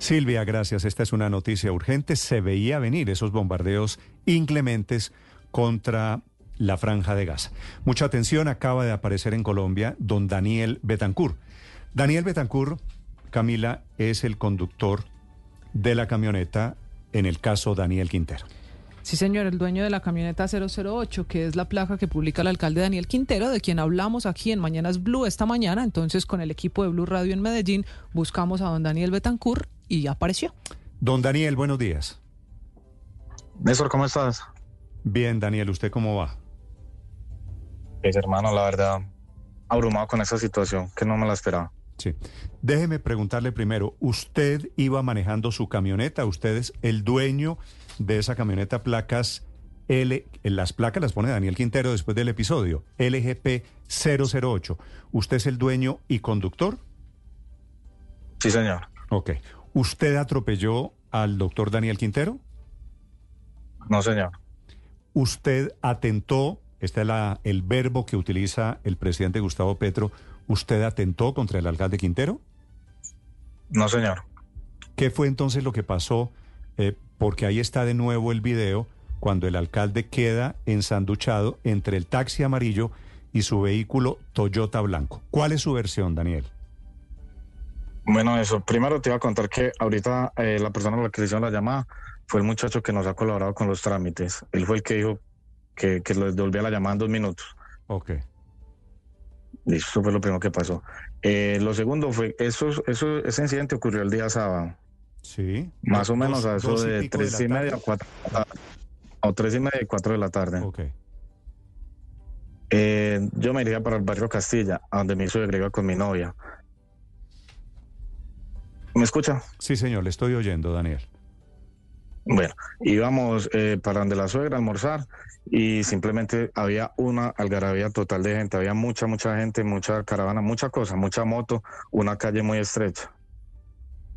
Silvia, gracias. Esta es una noticia urgente. Se veía venir esos bombardeos inclementes contra la franja de Gaza. Mucha atención. Acaba de aparecer en Colombia don Daniel Betancourt. Daniel Betancourt, Camila, es el conductor de la camioneta en el caso Daniel Quintero. Sí, señor, el dueño de la camioneta 008, que es la placa que publica el alcalde Daniel Quintero, de quien hablamos aquí en Mañanas Blue esta mañana. Entonces, con el equipo de Blue Radio en Medellín, buscamos a don Daniel Betancourt y apareció. Don Daniel, buenos días. Néstor, ¿cómo estás? Bien, Daniel, ¿usted cómo va? Pues, hermano, la verdad, abrumado con esa situación, que no me la esperaba. Sí. Déjeme preguntarle primero, ¿usted iba manejando su camioneta? ¿Usted es el dueño de esa camioneta placas L? Las placas las pone Daniel Quintero después del episodio, LGP 008. ¿Usted es el dueño y conductor? Sí, señor. Ok. ¿Usted atropelló al doctor Daniel Quintero? No, señor. ¿Usted atentó, este es la, el verbo que utiliza el presidente Gustavo Petro, ¿usted atentó contra el alcalde Quintero? No, señor. ¿Qué fue entonces lo que pasó? Eh, porque ahí está de nuevo el video cuando el alcalde queda ensanduchado entre el taxi amarillo y su vehículo Toyota blanco. ¿Cuál es su versión, Daniel? Bueno, eso. Primero te iba a contar que ahorita eh, la persona a la que le hicieron la llamada fue el muchacho que nos ha colaborado con los trámites. Él fue el que dijo que, que lo devolvía la llamada en dos minutos. Ok. Eso fue lo primero que pasó. Eh, lo segundo fue, eso, eso, ese incidente ocurrió el día sábado. Sí. Más o menos a eso de tres y media a cuatro. O tres y media y cuatro de la tarde. Ok. Eh, yo me iría para el barrio Castilla, a donde mi suegra iba con mi novia. ¿Me escucha? Sí, señor, le estoy oyendo, Daniel. Bueno, íbamos eh, para donde la suegra a almorzar y simplemente había una algarabía total de gente, había mucha, mucha gente, mucha caravana, mucha cosa, mucha moto, una calle muy estrecha.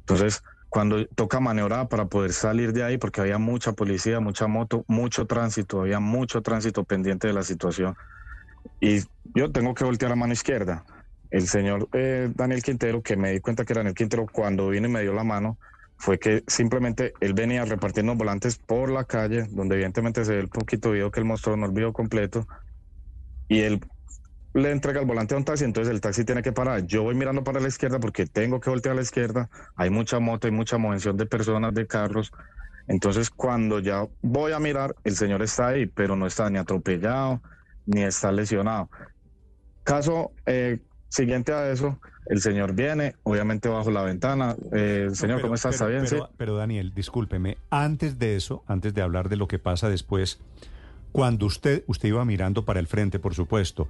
Entonces, cuando toca maniobrar para poder salir de ahí, porque había mucha policía, mucha moto, mucho tránsito, había mucho tránsito pendiente de la situación. Y yo tengo que voltear a mano izquierda. El señor eh, Daniel Quintero, que me di cuenta que era Daniel Quintero cuando vino y me dio la mano, fue que simplemente él venía repartiendo volantes por la calle, donde evidentemente se ve el poquito video que él mostró, no el video completo, y él le entrega el volante a un taxi, entonces el taxi tiene que parar. Yo voy mirando para la izquierda porque tengo que voltear a la izquierda, hay mucha moto, hay mucha movención de personas, de carros, entonces cuando ya voy a mirar, el señor está ahí, pero no está ni atropellado, ni está lesionado. Caso eh, siguiente a eso, el señor viene, obviamente bajo la ventana. Eh, señor, Pero- ¿cómo está? ¿Está pero- bien? Pero, sí. pero, Daniel, discúlpeme, antes de eso, antes de hablar de lo que pasa después, cuando usted, usted iba mirando para el frente, por supuesto,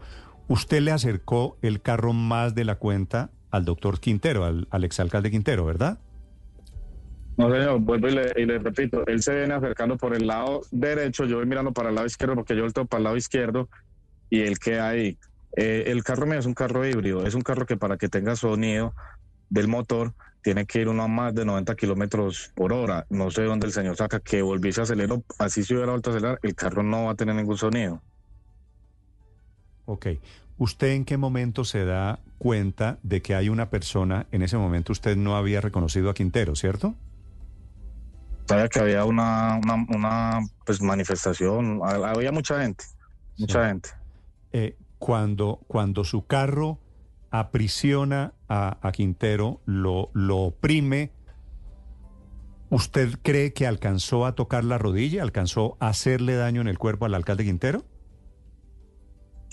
usted le acercó el carro más de la cuenta al doctor Quintero, al, al exalcalde Quintero, ¿verdad? No, señor, vuelvo y le, y le repito, él se viene acercando por el lado derecho, yo voy mirando para el lado izquierdo porque yo volteo para el lado izquierdo y él queda ahí. Eh, el carro mío es un carro híbrido, es un carro que para que tenga sonido del motor tiene que ir uno a más de 90 kilómetros por hora. No sé dónde el señor saca que volviese a acelerar, así si hubiera vuelto a acelerar, el carro no va a tener ningún sonido. Ok. ¿Usted en qué momento se da cuenta de que hay una persona, en ese momento usted no había reconocido a Quintero, ¿cierto? Sabía que había una, una, una, pues, manifestación, había mucha gente, mucha Sí. gente. Eh, cuando, cuando su carro aprisiona a, a Quintero, lo, lo oprime, ¿usted cree que alcanzó a tocar la rodilla? ¿Alcanzó a hacerle daño en el cuerpo al alcalde Quintero?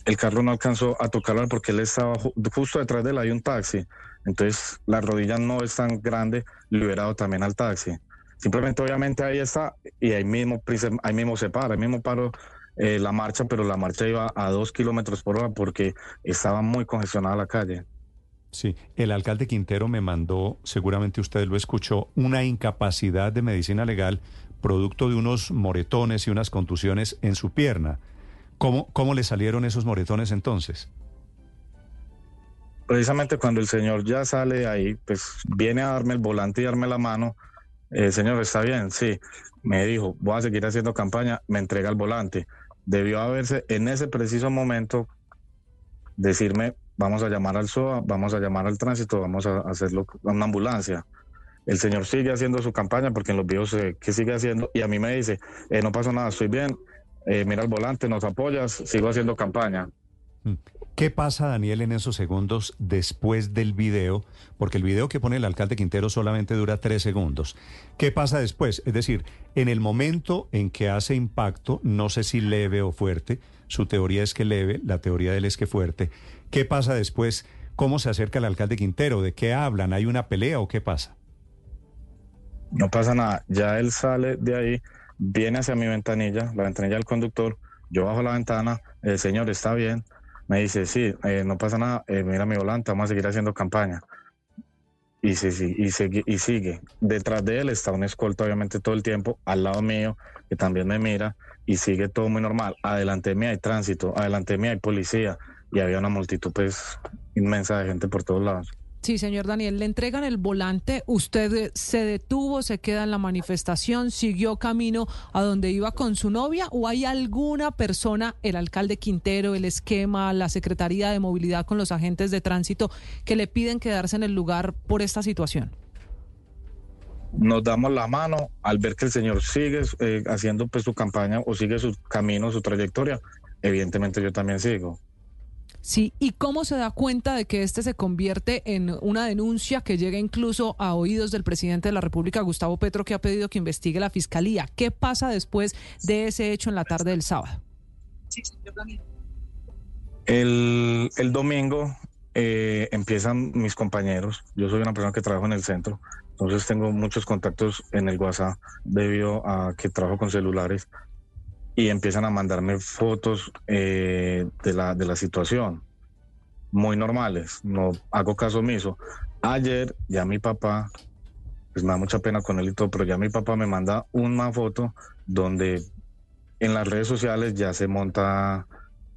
el carro no alcanzó a tocarlo porque él estaba ju- justo detrás de él hay un taxi. Entonces la rodilla no es tan grande, dado también al taxi. Simplemente obviamente ahí está y ahí mismo, ahí mismo se para, ahí mismo paró eh, la marcha, pero la marcha iba a dos kilómetros por hora porque estaba muy congestionada la calle. Sí, el alcalde Quintero me mandó, seguramente usted lo escuchó, una incapacidad de medicina legal producto de unos moretones y unas contusiones en su pierna. ¿Cómo, cómo le salieron esos moretones entonces? Precisamente cuando el señor ya sale ahí, pues viene a darme el volante y darme la mano. El señor, está bien, sí. Me dijo, voy a seguir haciendo campaña, me entrega el volante. Debió haberse en ese preciso momento decirme, vamos a llamar al SOA, vamos a llamar al tránsito, vamos a hacerlo a una ambulancia. El señor sigue haciendo su campaña porque en los videos que sigue haciendo y a mí me dice, eh, no pasa nada, estoy bien, eh, mira el volante, nos apoyas, sigo haciendo campaña. Mm. ¿Qué pasa, Daniel, en esos segundos después del video? Porque el video que pone el alcalde Quintero solamente dura tres segundos. ¿Qué pasa después? Es decir, en el momento en que hace impacto, no sé si leve o fuerte, su teoría es que leve, la teoría de él es que fuerte. ¿Qué pasa después? ¿Cómo se acerca el alcalde Quintero? ¿De qué hablan? ¿Hay una pelea o qué pasa? No pasa nada. Ya él sale de ahí, viene hacia mi ventanilla, la ventanilla del conductor. Yo bajo la ventana, el señor está bien. Me dice, sí, eh, no pasa nada, eh, mira mi volante, vamos a seguir haciendo campaña. Y, sí, sí, y, sigue, y sigue. Detrás de él está un escolta, obviamente, todo el tiempo, al lado mío, que también me mira, y sigue todo muy normal. Adelante de mí hay tránsito, adelante de mí hay policía, y había una multitud pues inmensa de gente por todos lados. Sí, señor Daniel, le entregan el volante, usted eh, se detuvo, se queda en la manifestación, siguió camino a donde iba con su novia o hay alguna persona, el alcalde Quintero, el esquema, la Secretaría de Movilidad con los agentes de tránsito que le piden quedarse en el lugar por esta situación? Nos damos la mano al ver que el señor sigue eh, haciendo pues su campaña o sigue su camino, su trayectoria. Evidentemente yo también sigo. Sí, ¿y cómo se da cuenta de que este se convierte en una denuncia que llega incluso a oídos del presidente de la República, Gustavo Petro, que ha pedido que investigue la fiscalía? ¿Qué pasa después de ese hecho en la tarde del sábado? El, el domingo eh, empiezan mis compañeros. Yo soy una persona que trabaja en el centro, entonces tengo muchos contactos en el WhatsApp debido a que trabajo con celulares y empiezan a mandarme fotos eh, de, la, de la situación, muy normales, no hago caso omiso. Ayer ya mi papá, pues me da mucha pena con él y todo, pero ya mi papá me manda una foto donde en las redes sociales ya se monta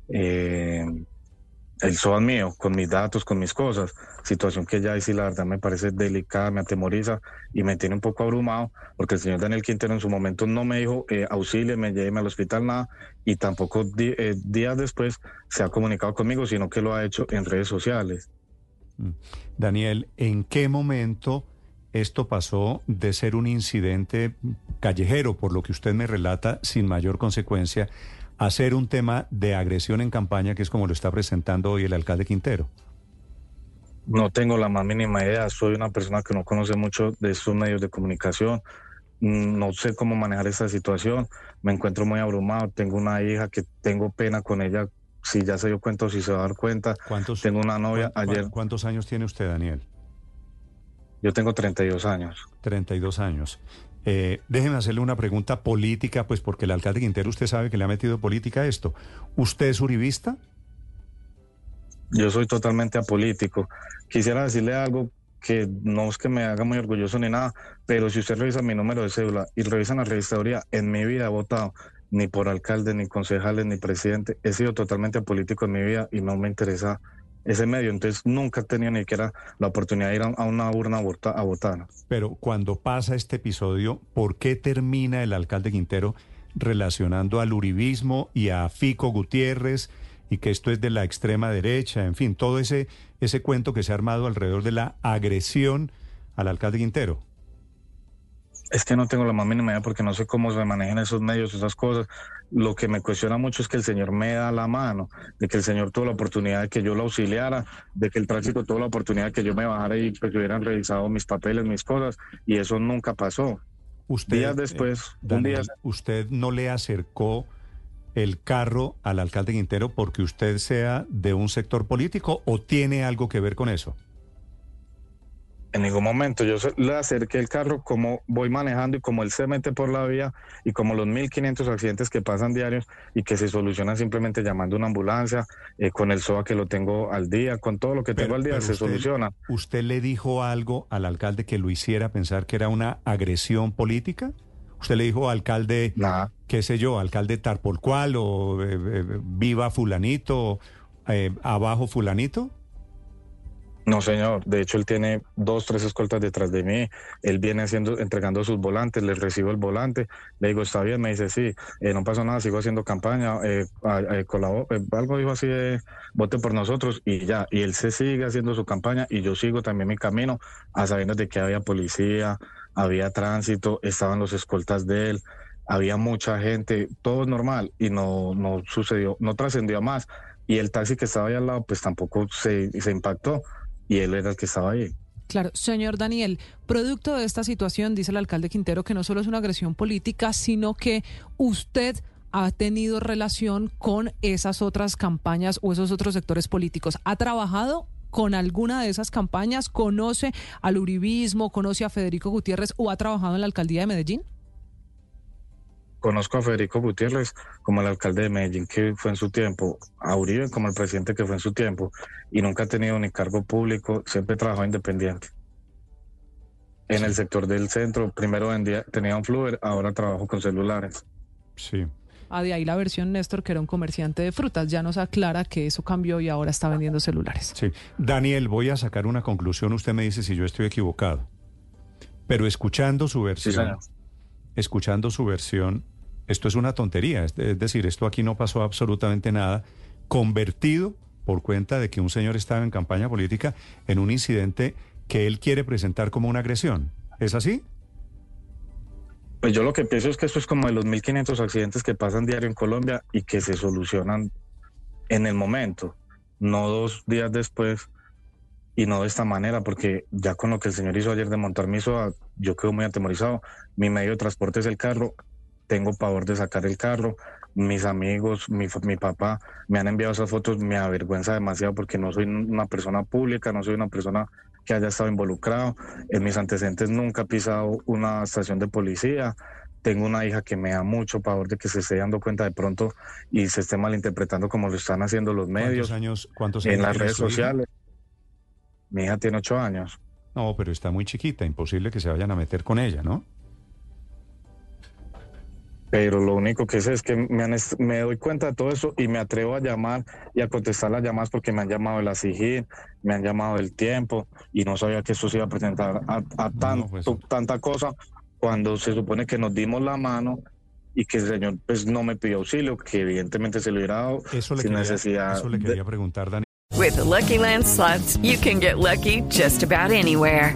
eh, el SOAT mío, con mis datos, con mis cosas, situación que ya sí la verdad me parece delicada, me atemoriza y me tiene un poco abrumado, porque el señor Daniel Quintero en su momento no me dijo eh, me lleve al hospital, nada, y tampoco eh, días después se ha comunicado conmigo, sino que lo ha hecho en redes sociales. Mm. Daniel, ¿en qué momento esto pasó de ser un incidente callejero, por lo que usted me relata, sin mayor consecuencia, hacer un tema de agresión en campaña, que es como lo está presentando hoy el alcalde Quintero? No tengo la más mínima idea. Soy una persona que no conoce mucho de estos medios de comunicación. Mm, no sé cómo manejar esa situación. Me encuentro muy abrumado. Tengo una hija que tengo pena con ella. Si ya se dio cuenta o si se va a dar cuenta. ¿Cuántos, tengo una novia ayer. ¿Cuántos años tiene usted, Daniel? Yo tengo 32 años. 32 años. Eh, déjeme hacerle una pregunta política, pues porque el alcalde Quintero usted sabe que le ha metido política a esto. ¿Usted es uribista? Yo soy totalmente apolítico. Quisiera decirle algo que no es que me haga muy orgulloso ni nada, pero si usted revisa mi número de cédula y revisa la registraduría, en mi vida he votado ni por alcalde, ni concejales, ni presidente. He sido totalmente apolítico en mi vida y no me interesa ese medio. Entonces nunca he tenido ni siquiera la oportunidad de ir a una urna a votar. Pero cuando pasa este episodio, ¿por qué termina el alcalde Quintero relacionando al uribismo y a Fico Gutiérrez y que esto es de la extrema derecha? En fin, todo ese, ese cuento que se ha armado alrededor de la agresión al alcalde Quintero. Es que no tengo la más mínima idea porque no sé cómo se manejan esos medios, esas cosas. Lo que me cuestiona mucho es que el Señor me da la mano, de que el Señor tuvo la oportunidad de que yo lo auxiliara, de que el tránsito tuvo la oportunidad de que yo me bajara y pues hubieran revisado mis papeles, mis cosas, y eso nunca pasó. Usted, Días después, eh, un día... ¿Usted no le acercó el carro al alcalde Quintero porque usted sea de un sector político o tiene algo que ver con eso? En ningún momento. Yo le acerqué el carro como voy manejando y como él se mete por la vía y como los 1.500 accidentes que pasan diarios y que se solucionan simplemente llamando una ambulancia, eh, con el SOA que lo tengo al día, con todo lo que tengo al día se soluciona. ¿Usted le dijo algo al alcalde que lo hiciera pensar que era una agresión política? ¿Usted le dijo alcalde, qué sé yo, alcalde Tarpolcual o eh, eh, viva fulanito, abajo fulanito? No, señor. De hecho, él tiene dos, tres escoltas detrás de mí. Él viene haciendo, entregando sus volantes, le recibo el volante, le digo, está bien, me dice, sí, eh, no pasó nada, sigo haciendo campaña, eh, eh, algo dijo así vote por nosotros y ya. Y él se sigue haciendo su campaña y yo sigo también mi camino a sabiendas de que había policía, había tránsito, estaban los escoltas de él, había mucha gente, todo normal y no, no sucedió, no trascendió más. Y el taxi que estaba ahí al lado, pues tampoco se, se impactó y él era el que estaba ahí. Claro, señor Daniel, producto de esta situación, dice el alcalde Quintero, que no solo es una agresión política, sino que usted ha tenido relación con esas otras campañas o esos otros sectores políticos. ¿Ha trabajado con alguna de esas campañas? ¿Conoce al uribismo? ¿Conoce a Federico Gutiérrez o ha trabajado en la alcaldía de Medellín? Conozco a Federico Gutiérrez como el alcalde de Medellín que fue en su tiempo, a Uribe como el presidente que fue en su tiempo, y nunca ha tenido ni cargo público, siempre trabajó independiente. En el sector del centro, primero vendía, tenía un fluer, ahora trabajo con celulares. Sí. Ah, de ahí la versión Néstor, que era un comerciante de frutas, ya nos aclara que eso cambió y ahora está vendiendo celulares. Sí. Daniel, voy a sacar una conclusión, usted me dice si yo estoy equivocado. Pero escuchando su versión, escuchando su versión, esto es una tontería, es, decir, esto aquí no pasó absolutamente nada, convertido por cuenta de que un señor estaba en campaña política en un incidente que él quiere presentar como una agresión. ¿Es así? Pues yo lo que pienso es que esto es como de los 1.500 accidentes que pasan diario en Colombia y que se solucionan en el momento, no dos días después y no de esta manera, porque ya con lo que el señor hizo ayer de montar mi yo quedo muy atemorizado. Mi medio de transporte es el carro tengo pavor de sacar el carro. Mis amigos, mi, mi papá me han enviado esas fotos, me avergüenza demasiado porque no soy una persona pública, no soy una persona que haya estado involucrado. En mis antecedentes nunca he pisado una estación de policía. Tengo una hija que me da mucho pavor de que se esté dando cuenta de pronto y se esté malinterpretando como lo están haciendo los medios. ¿Cuántos años? Cuántos años en las redes sociales. Mi hija tiene ocho años. No, pero está muy chiquita, imposible que se vayan a meter con ella, ¿no? Pero lo único que sé es que me, doy cuenta de todo eso y me atrevo a llamar y a contestar las llamadas porque me han llamado de la SIGIN, me han llamado del tiempo y no sabía que eso se iba a presentar a, pues tanta cosa cuando se supone que nos dimos la mano y que el señor pues no me pidió auxilio, que evidentemente se lo hubiera dado sin necesidad. Eso le quería preguntar, Dani. With Lucky Land slots, you can get lucky just about anywhere.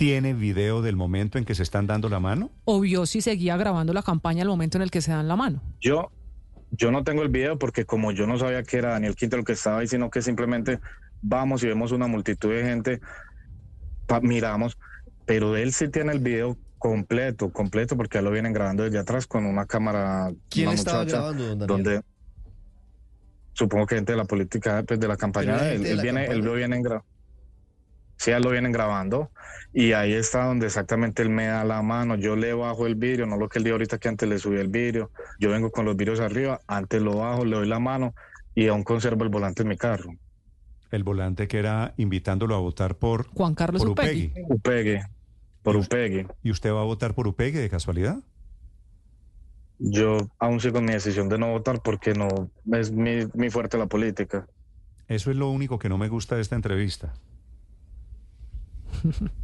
tiene video del momento en que se están dando la mano? ¿O vio si seguía grabando la campaña al momento en el que se dan la mano? Yo, yo no tengo el video porque como yo no sabía que era Daniel Quinto el que estaba ahí, sino que simplemente vamos y vemos una multitud de gente, miramos, pero él sí tiene el video completo, completo, porque ya lo vienen grabando desde atrás con una cámara. ¿Quién estaba grabando, Donde supongo que gente de la política, pues de la campaña, él, viene, él lo viene grabando. Sí, ya lo vienen grabando y ahí está donde exactamente él me da la mano, yo le bajo el vidrio, no lo que él dijo ahorita que antes le subí el vidrio, yo vengo con los vidrios arriba, antes lo bajo, le doy la mano y aún conservo el volante en mi carro. El volante que era invitándolo a votar por Juan Carlos por Upegui. Upegui. por Upegui. ¿Y usted va a votar por Upegui de casualidad? Yo aún sigo con mi decisión de no votar porque no es mi, mi fuerte la política. Eso es lo único que no me gusta de esta entrevista.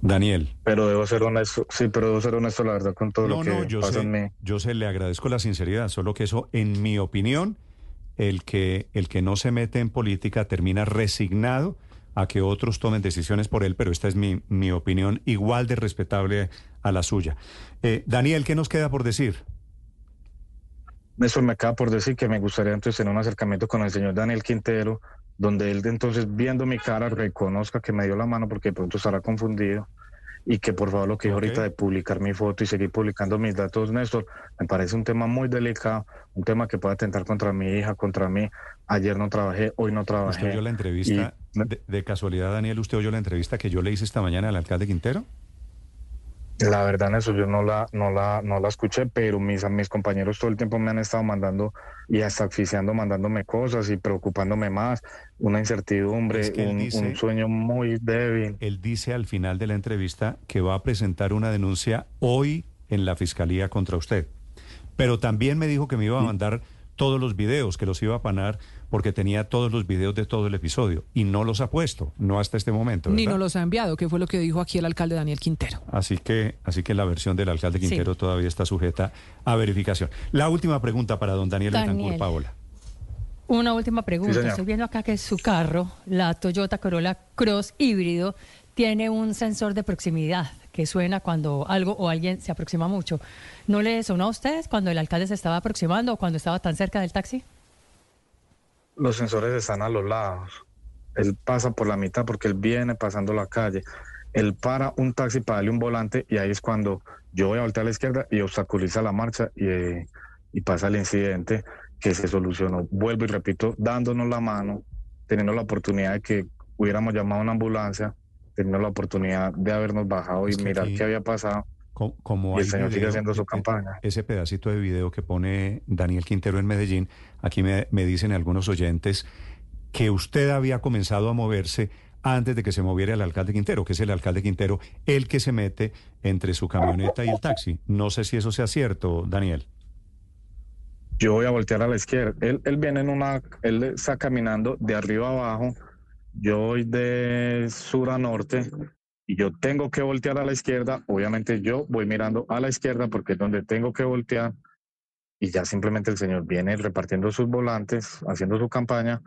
Daniel. Pero debo ser honesto, sí, pero debo ser honesto, la verdad, con todo lo que yo pasa sé, en mí. Yo sé, le agradezco la sinceridad, solo que eso, en mi opinión, el que, el que no se mete en política termina resignado a que otros tomen decisiones por él, pero esta es mi, mi opinión igual de respetable a la suya. Eh, Daniel, ¿qué nos queda por decir? Eso me acaba por decir que me gustaría entonces tener un acercamiento con el señor Daniel Quintero, donde él entonces viendo mi cara reconozca que me dio la mano porque de pronto estará confundido y que por favor lo que dijo ahorita de publicar mi foto y seguir publicando mis datos, Néstor, me parece un tema muy delicado, un tema que puede atentar contra mi hija, contra mí. Ayer no trabajé, hoy no trabajé. ¿Usted oyó la entrevista, de, de, casualidad, Daniel, usted oyó la entrevista que yo le hice esta mañana al alcalde Quintero? La verdad, eso yo no la, no la, no la escuché, pero mis, mis compañeros todo el tiempo me han estado mandando y hasta asfixiando, mandándome cosas y preocupándome más, una incertidumbre, un, dice, un, sueño muy débil. Él dice al final de la entrevista que va a presentar una denuncia hoy en la fiscalía contra usted, pero también me dijo que me iba a mandar todos los videos, que los iba a panar porque tenía todos los videos de todo el episodio y no los ha puesto, no hasta este momento. ¿verdad? Ni no los ha enviado, que fue lo que dijo aquí el alcalde Daniel Quintero. Así que, así que la versión del alcalde Quintero sí. todavía está sujeta a verificación. La última pregunta para don Daniel, Daniel. Betancourt, Paola. Una última pregunta. Sí, Estoy viendo acá que su carro, la Toyota Corolla Cross híbrido, tiene un sensor de proximidad que suena cuando algo o alguien se aproxima mucho. ¿No le sonó a ustedes cuando el alcalde se estaba aproximando o cuando estaba tan cerca del taxi? Los sensores están a los lados. Él pasa por la mitad porque él viene pasando la calle. Él para un taxi para darle un volante y ahí es cuando yo voy a voltear a la izquierda y obstaculiza la marcha y, eh, y pasa el incidente que se solucionó. Vuelvo y repito, dándonos la mano, teniendo la oportunidad de que hubiéramos llamado a una ambulancia, teniendo la oportunidad de habernos bajado y es mirar aquí, qué había pasado. Como, como y el señor video, sigue haciendo su campaña. Ese pedacito de video que pone Daniel Quintero en Medellín, aquí me, me dicen algunos oyentes que usted había comenzado a moverse antes de que se moviera el alcalde Quintero, que es el alcalde Quintero el que se mete entre su camioneta y el taxi. No sé si eso sea cierto, Daniel. Yo voy a voltear a la izquierda. Él, él viene en una, él está caminando de arriba abajo yo voy de sur a norte y yo tengo que voltear a la izquierda, obviamente yo voy mirando a la izquierda porque es donde tengo que voltear y ya simplemente el señor viene repartiendo sus volantes, haciendo su campaña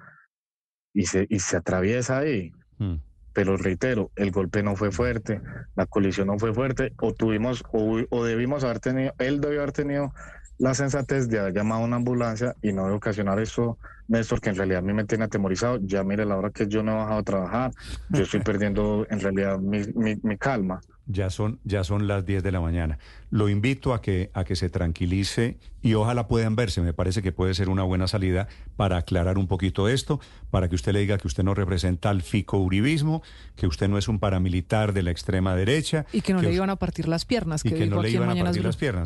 y se, y se atraviesa ahí. Mm. Pero reitero, el golpe no fue fuerte, la colisión no fue fuerte, o tuvimos, o, o debimos haber tenido, él debió haber tenido la sensatez de haber llamado a una ambulancia y no de ocasionar eso, Néstor, que en realidad a mí me tiene atemorizado. Ya mire la hora que yo no he bajado a trabajar, yo estoy perdiendo en realidad mi, mi, mi calma. Ya son, ya son las 10 de la mañana. Lo invito a que, a que se tranquilice y ojalá puedan verse. Me parece que puede ser una buena salida para aclarar un poquito esto, para que usted le diga que usted no representa al fico-uribismo, que usted no es un paramilitar de la extrema derecha. Y que no que le iban a partir las piernas. Y que, que no le iban a partir las piernas.